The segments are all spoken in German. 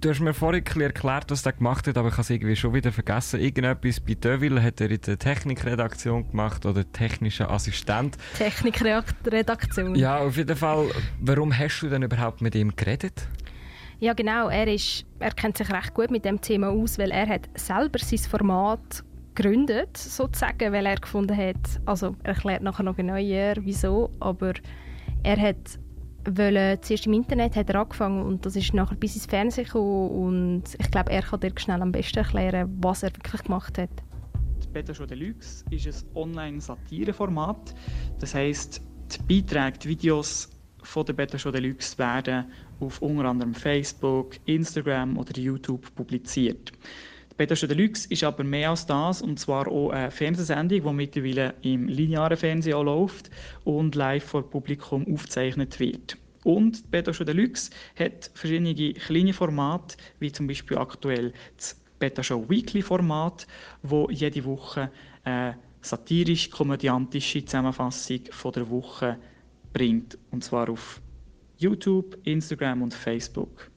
Du hast mir vorhin erklärt, was er gemacht hat, aber ich habe es irgendwie schon wieder vergessen. Irgendetwas bei Deville hat er in der Technikredaktion gemacht oder technischer Assistent. Technikredaktion. Ja, auf jeden Fall. Warum hast du denn überhaupt mit ihm geredet? Ja, genau. Er, ist, er kennt sich recht gut mit dem Thema aus, weil er hat selber sein Format gegründet, sozusagen, weil er gefunden hat, also er erklärt nachher noch genauer, wieso, aber er hat wollen, zuerst im Internet hat er angefangen und das ist nachher bis ins Fernsehen gekommen und ich glaube, er kann dir schnell am besten erklären, was er wirklich gemacht hat. Die Show Deluxe ist ein Online-Satire-Format. Das heisst, die Beiträge, die Videos von der Beta Show Deluxe werden auf unter anderem Facebook, Instagram oder YouTube publiziert. Show Deluxe ist aber mehr als das, und zwar auch eine Fernsehsendung, die mittlerweile im linearen Fernsehen auch läuft und live vor Publikum aufgezeichnet wird. Und Show Deluxe hat verschiedene kleine Formate, wie zum Beispiel aktuell das Beta Show Weekly Format, wo jede Woche eine satirisch-komödiantische Zusammenfassung von der Woche bringt. Und zwar auf YouTube, Instagram und Facebook.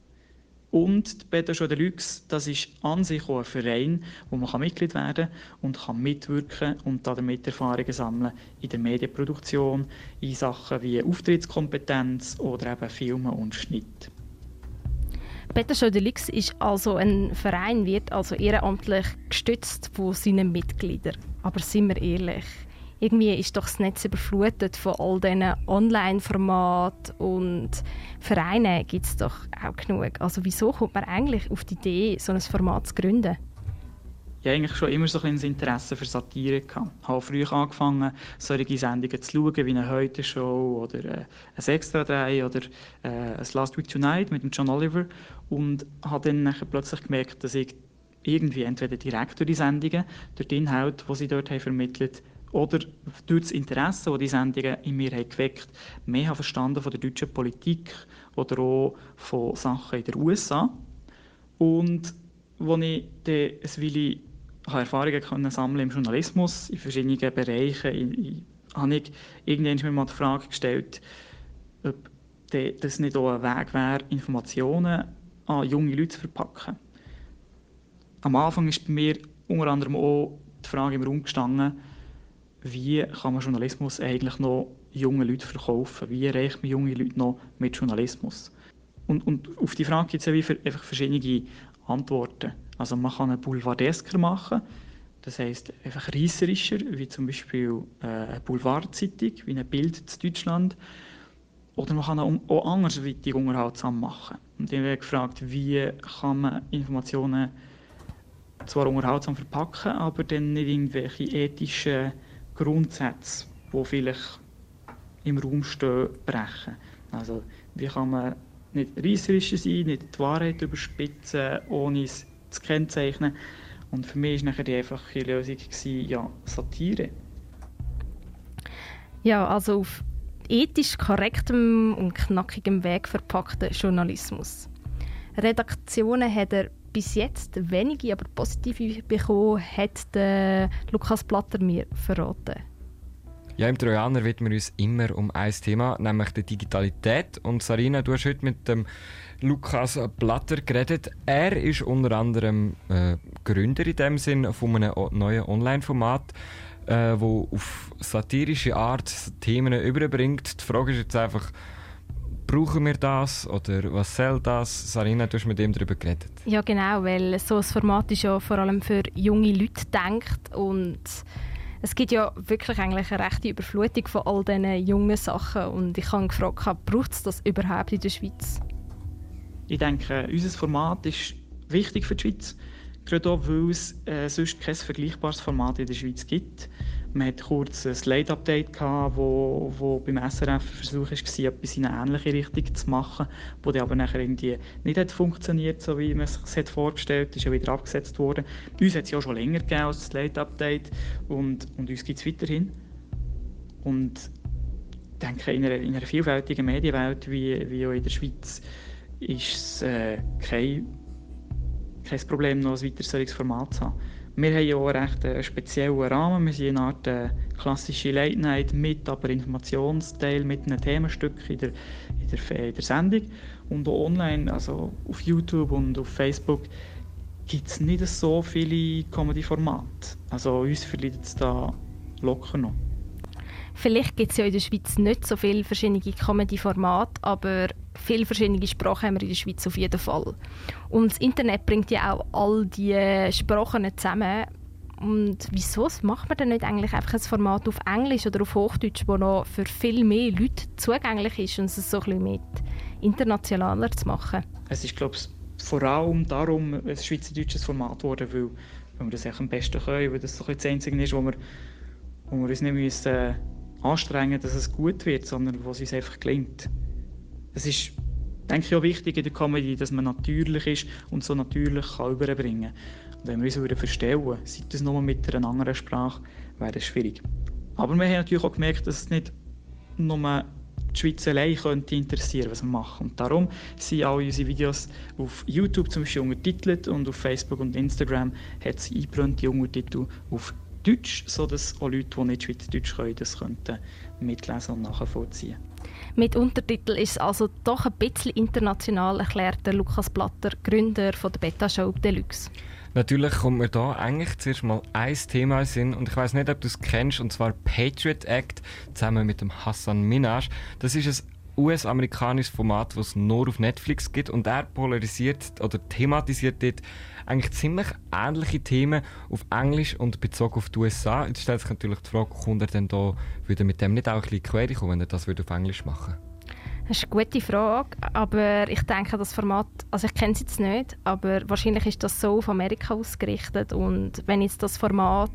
Und die Beta Show Deluxe, das ist an sich auch ein Verein, wo man Mitglied werden kann und kann mitwirken und damit Erfahrungen sammeln in der Medienproduktion, in Sachen wie Auftrittskompetenz oder eben Filmen und Schnitt. Beta Show Deluxe ist also ein Verein, wird also ehrenamtlich gestützt von seinen Mitgliedern. Aber sind wir ehrlich, irgendwie ist doch das Netz überflutet von all diesen Online-Formaten und Vereinen gibt es doch auch genug. Also wieso kommt man eigentlich auf die Idee, so ein Format zu gründen? Ich habe eigentlich schon immer so ein Interesse für Satire. Ich habe früh angefangen, solche Sendungen zu schauen, wie eine Heute-Show oder äh, ein Extra 3 oder äh, ein Last Week Tonight mit dem John Oliver und habe dann plötzlich gemerkt, dass ich irgendwie entweder direkt durch die Sendungen, durch den Inhalt, den sie dort haben vermittelt oder durch das Interesse, das die Sendungen in mir haben geweckt haben, mehr verstanden von der deutschen Politik oder auch von Sachen in den USA. Und als ich dann ein Weile Erfahrungen können sammeln im Journalismus, in verschiedenen Bereichen, in, in, habe ich irgendwann mal die Frage gestellt, ob das nicht auch ein Weg wäre, Informationen an junge Leute zu verpacken. Am Anfang ist bei mir unter anderem auch die Frage im Raum gestanden, wie kann man Journalismus eigentlich noch jungen Leuten verkaufen? Wie erreicht man junge Leute noch mit Journalismus? Und, und auf die Frage gibt es einfach verschiedene Antworten. Also man kann einen Boulevardesker machen, das heißt einfach reisserischer, wie zum Beispiel äh, eine Boulevardzeitung, wie ein Bild in Deutschland. Oder man kann auch andersweitig unterhaltsam machen. Und ich habe gefragt, wie kann man Informationen zwar unterhaltsam verpacken, aber dann nicht irgendwelche ethischen Grundsätze, die vielleicht im Raum stehen, brechen. Also wie kann man nicht reisserischer sein, nicht die Wahrheit überspitzen, ohne es zu kennzeichnen. Und für mich war nachher die einfache Lösung gewesen, ja, Satire. Ja, also auf ethisch korrektem und knackigem Weg verpackten Journalismus. Redaktionen hat er bis jetzt wenige, aber positive bekommen, hat der Lukas Platter mir verraten. Ja, im Trojaner widmen wir uns immer um ein Thema, nämlich die Digitalität. Und Sarina, du hast heute mit dem Lukas Platter geredet. Er ist unter anderem äh, Gründer in dem Sinn von einem neuen Online-Format, äh, wo auf satirische Art Themen überbringt. Die Frage ist jetzt einfach, brauchen wir das oder was soll das? Sarina, du hast mit ihm darüber geredet. Ja, genau, weil so ein Format ist ja vor allem für junge Leute gedacht und es gibt ja wirklich eigentlich eine rechte Überflutung von all diesen jungen Sachen und ich habe gefragt, braucht es das überhaupt in der Schweiz? Ich denke, unser Format ist wichtig für die Schweiz, gerade auch, weil es äh, sonst kein vergleichbares Format in der Schweiz gibt. Man hatte kurz ein Slide-Update, wo, wo beim SRF versucht war, etwas in eine ähnliche Richtung zu machen, wo dann aber nachher irgendwie nicht hat funktioniert, so wie man es sich vorgestellt hat, ist ja wieder abgesetzt worden. Uns hat es ja schon länger gegeben als Slide-Update und, und uns gibt es weiterhin. Und ich denke, in einer, in einer vielfältigen Medienwelt wie, wie auch in der Schweiz ist es äh, kein, kein Problem, noch ein weiteres Format zu haben. Wir haben ja auch einen recht äh, speziellen Rahmen. Wir sind eine Art äh, klassische Late Night mit aber Informationsteil, mit einem Themenstück in der, in der, in der Sendung. Und auch online, also auf YouTube und auf Facebook, gibt es nicht so viele Comedy-Formate. Also uns verliert es da locker noch. Vielleicht gibt es ja in der Schweiz nicht so viele verschiedene Comedy-Formate, aber viele verschiedene Sprachen haben wir in der Schweiz auf jeden Fall. Und das Internet bringt ja auch all diese Sprachen zusammen. Und wieso macht man denn nicht eigentlich einfach ein Format auf Englisch oder auf Hochdeutsch, das noch für viel mehr Leute zugänglich ist und es so ein bisschen mit internationaler zu machen? Es ist, glaube ich, vor allem darum ein schweizerdeutsches Format geworden, weil, weil wir das am besten können, weil das so das Einzige ist, wo wir, wo wir uns nicht müssen, äh, anstrengen dass es gut wird, sondern wo es uns einfach gelingt. Es ist, denke ich, auch wichtig in der Comedy, dass man natürlich ist und so natürlich kann überbringen kann. Wenn wir uns verstellen sei das nur mit einer anderen Sprache, wäre das schwierig. Aber wir haben natürlich auch gemerkt, dass es nicht nur die Schweiz allein könnte interessieren, was wir machen. Und darum sind all unsere Videos auf YouTube zum Beispiel untertitelt und auf Facebook und Instagram hat es eingebrannte Untertitel auf Deutsch, sodass auch Leute, die nicht Schweizerdeutsch können, das könnten mitlesen und nachvollziehen. Mit Untertitel ist es also doch ein bisschen international erklärt der Lukas Blatter, Gründer von der Beta Show Deluxe. Natürlich kommt mir da eigentlich zuerst mal ein Thema in Sinn und ich weiß nicht, ob du es kennst, und zwar Patriot Act zusammen mit dem Hassan Minaj. Das ist ein US-amerikanisches Format, das es nur auf Netflix gibt und er polarisiert oder thematisiert dort eigentlich ziemlich ähnliche Themen auf Englisch und bezogen auf die USA. Jetzt stellt sich natürlich die Frage, kommt er denn da, würde mit dem nicht auch ein bisschen quer kommen, wenn er das auf Englisch machen würde? Das ist eine gute Frage, aber ich denke, das Format, also ich kenne es jetzt nicht, aber wahrscheinlich ist das so auf Amerika ausgerichtet und wenn jetzt das Format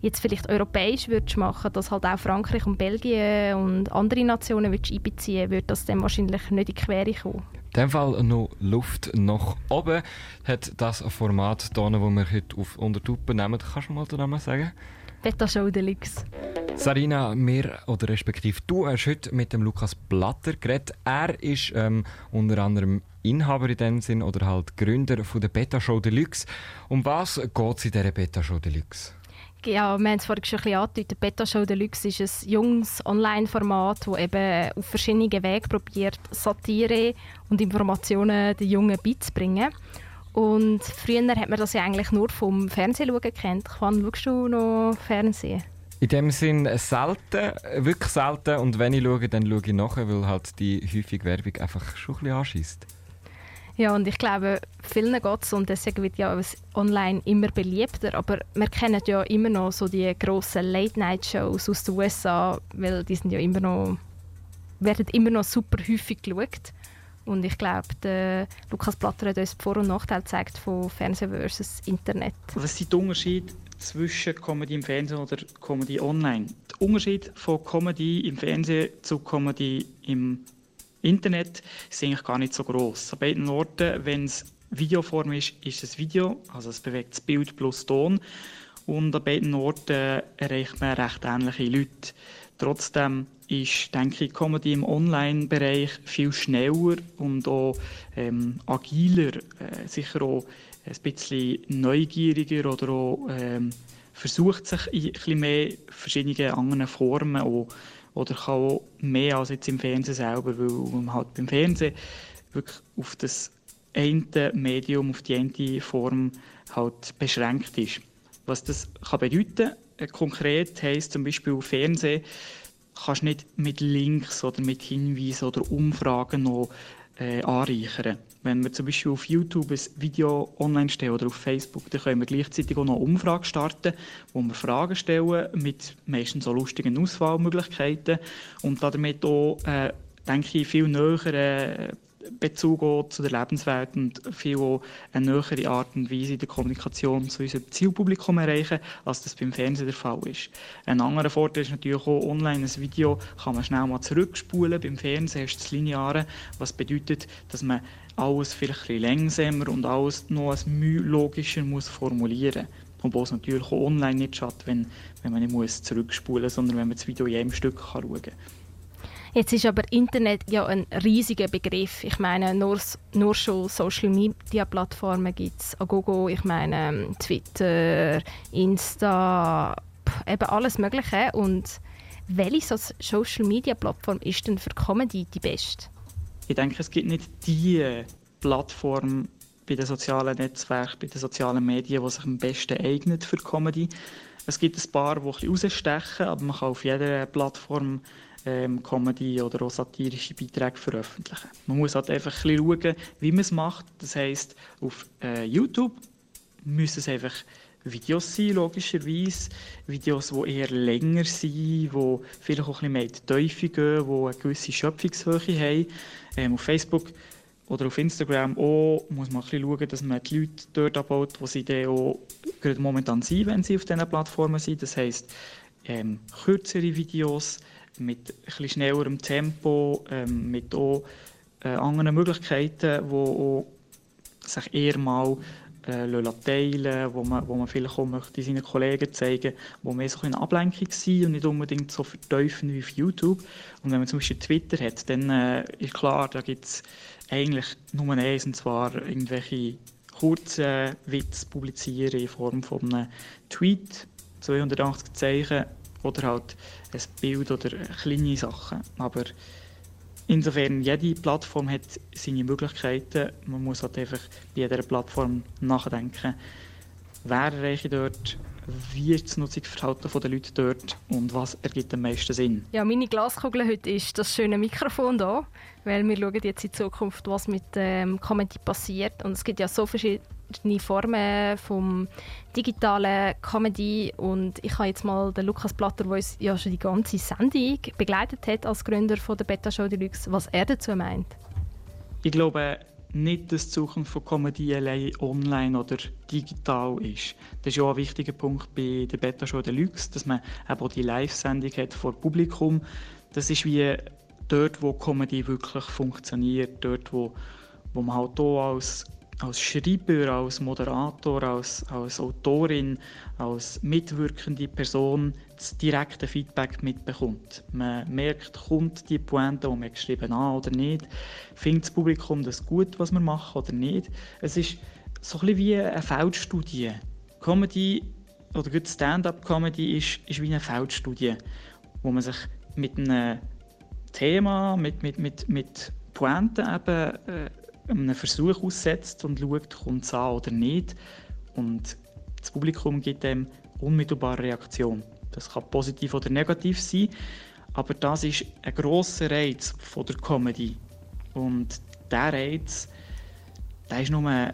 jetzt vielleicht europäisch würdest machen, dass halt auch Frankreich und Belgien und andere Nationen würdest einbeziehen, würde das dann wahrscheinlich nicht in die Quere kommen. In dem Fall noch Luft nach oben hat das Format hier, das wir heute auf unter Tuppen nehmen. Kannst du mal den Namen sagen? Beta Show Deluxe. Sarina, mir oder respektive du hast heute mit dem Lukas Blatter geredet. Er ist ähm, unter anderem Inhaber in dem Sinn oder halt Gründer von der Beta Show Deluxe. Um was geht es in dieser Beta Show Deluxe? Ja, wir haben es vorhin schon ein bisschen angedeutet. Beta Show Deluxe ist ein junges Online-Format, das eben auf verschiedene Wege probiert, Satire und Informationen den Jungen beizubringen. Und früher hat man das ja eigentlich nur vom Fernsehen schauen kennt. Wann schaust du noch Fernsehen? In dem Sinn selten, wirklich selten. Und wenn ich schaue, dann schaue ich nachher, weil halt die häufige Werbung einfach schon ein bisschen anschießt. Ja, und ich glaube, vielen geht es und deswegen wird ja online immer beliebter. Aber wir kennen ja immer noch so die grossen Late-Night-Shows aus den USA, weil die sind ja immer noch, werden immer noch super häufig geschaut. Und ich glaube, der Lukas Platter hat uns Vor- und Nachteile gezeigt von Fernsehen versus Internet. Was sind die Unterschiede zwischen Comedy im Fernsehen oder Comedy online? Der Unterschied von Comedy im Fernsehen zu Comedy im Internet ist eigentlich gar nicht so groß. An beiden Orten, wenn es Videoform ist, ist es Video, also es bewegt das Bild plus Ton. Und an beiden Orten erreicht man recht ähnliche Leute. Trotzdem ist, denke ich, Comedy im Online-Bereich viel schneller und auch ähm, agiler, äh, sicher auch ein bisschen neugieriger oder auch ähm, versucht sich in ein bisschen mehr verschiedene andere Formen auch oder kann auch mehr als jetzt im Fernsehen selber, weil man halt beim Fernsehen wirklich auf das eine Medium, auf die eine Form halt beschränkt ist. Was das kann bedeuten äh, konkret heisst zum Beispiel Fernsehen, kannst nicht mit Links oder mit Hinweisen oder Umfragen noch äh, anreichern. Wenn wir zum Beispiel auf YouTube ein Video online stellen oder auf Facebook, dann können wir gleichzeitig auch noch eine Umfrage starten, wo wir Fragen stellen mit meistens so lustigen Auswahlmöglichkeiten und damit auch, äh, denke ich, viel näher äh, Bezug zu der Lebenswelt und viel auch eine nähere Art und Weise der Kommunikation zu unserem Zielpublikum erreichen, als das beim Fernsehen der Fall ist. Ein anderer Vorteil ist natürlich auch, online ein Video kann man schnell mal zurückspulen. Beim Fernsehen ist das Lineare, was bedeutet, dass man alles vielleicht ein langsamer und alles noch als Mühe logischer muss formulieren muss. Obwohl es natürlich auch online nicht schadet, wenn, wenn man nicht muss zurückspulen muss, sondern wenn man das Video in einem Stück schauen kann. Jetzt ist aber Internet ja ein riesiger Begriff. Ich meine, nur, nur schon Social Media Plattformen gibt es. Agogo, ich meine Twitter, Insta, eben alles Mögliche. Und welche Social Media Plattform ist denn für Comedy die beste? Ich denke, es gibt nicht die Plattform bei den sozialen Netzwerken, bei den sozialen Medien, die sich am besten eignet für Comedy. Es gibt ein paar, die ein bisschen rausstechen, aber man kann auf jeder Plattform ähm, Comedy oder auch satirische Beiträge veröffentlichen. Man muss halt einfach ein bisschen schauen, wie man es macht. Das heisst, auf äh, YouTube müssen es einfach Videos sein, logischerweise. Videos, die eher länger sind, die vielleicht auch ein bisschen mehr die Teufel gehen, die eine gewisse Schöpfungshöhe haben. Ähm, auf Facebook oder auf Instagram auch muss man ein bisschen schauen, dass man die Leute dort abbaut, wo sie dann auch gerade momentan sind, wenn sie auf diesen Plattformen sind. Das heisst, ähm, kürzere Videos mit ein schnellerem Tempo, ähm, mit auch äh, anderen Möglichkeiten, die auch sich eher mal äh, teilen wo man, wo man vielleicht auch möchte seinen Kollegen zeigen wo mehr so eine Ablenkung sind und nicht unbedingt so verteufeln wie auf YouTube. Und wenn man zum Beispiel Twitter hat, dann äh, ist klar, da gibt es eigentlich nur eins, und zwar irgendwelche kurzen Witze publizieren in Form von einem Tweet, 280 Zeichen oder halt ein Bild oder kleine Sachen. Aber insofern, jede Plattform hat seine Möglichkeiten. Man muss halt einfach bei jeder Plattform nachdenken, wer erreiche dort, wie ist das Nutzungsverhalten der Leute dort und was ergibt am meisten Sinn. Ja, meine Glaskugel heute ist das schöne Mikrofon da, weil wir schauen jetzt in Zukunft, was mit ähm, Comedy passiert und es gibt ja so verschiedene Formen vom digitalen Comedy und ich habe jetzt mal den Lukas Platter, der uns ja schon die ganze Sendung begleitet hat als Gründer von der Beta Show Deluxe, was er dazu meint. Ich glaube, nicht, dass die Zukunft von Comedy allein online oder digital ist. Das ist ja auch ein wichtiger Punkt bei der Beta Show Deluxe, dass man eben die Live-Sendung hat vor Publikum. Das ist wie dort, wo Comedy wirklich funktioniert, dort, wo, wo man halt auch als als Schreiber, als Moderator, als, als Autorin, als mitwirkende Person das direkte Feedback mitbekommt. Man merkt, kommt die Pointe, die man geschrieben an oder nicht, findet das Publikum das gut, was wir machen oder nicht. Es ist so ein bisschen wie eine Feldstudie. Comedy oder Stand-up-Comedy ist, ist wie eine Feldstudie, wo man sich mit einem Thema, mit, mit, mit, mit Pointen eben äh, einem Versuch aussetzt und schaut, kommt es an oder nicht. Und das Publikum gibt dem unmittelbare Reaktion. Das kann positiv oder negativ sein, aber das ist ein grosser Reiz von der Comedy. Und dieser Reiz, der ist nur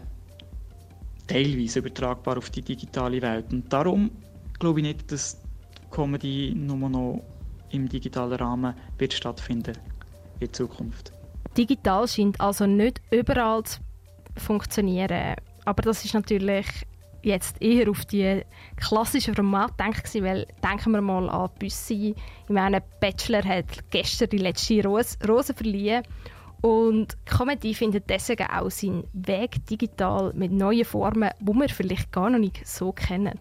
teilweise übertragbar auf die digitale Welt. Und darum glaube ich nicht, dass Comedy nur noch im digitalen Rahmen wird stattfinden in Zukunft. Digital scheint also nicht überall zu funktionieren. Aber das ist natürlich jetzt eher auf die klassischen Formate denkt, weil denken wir mal an Büssi. Ich meine, Bachelor hat gestern die letzte Rose, Rose verliehen und Comedy findet deswegen auch seinen Weg digital mit neuen Formen, die wir vielleicht gar noch nicht so kennen.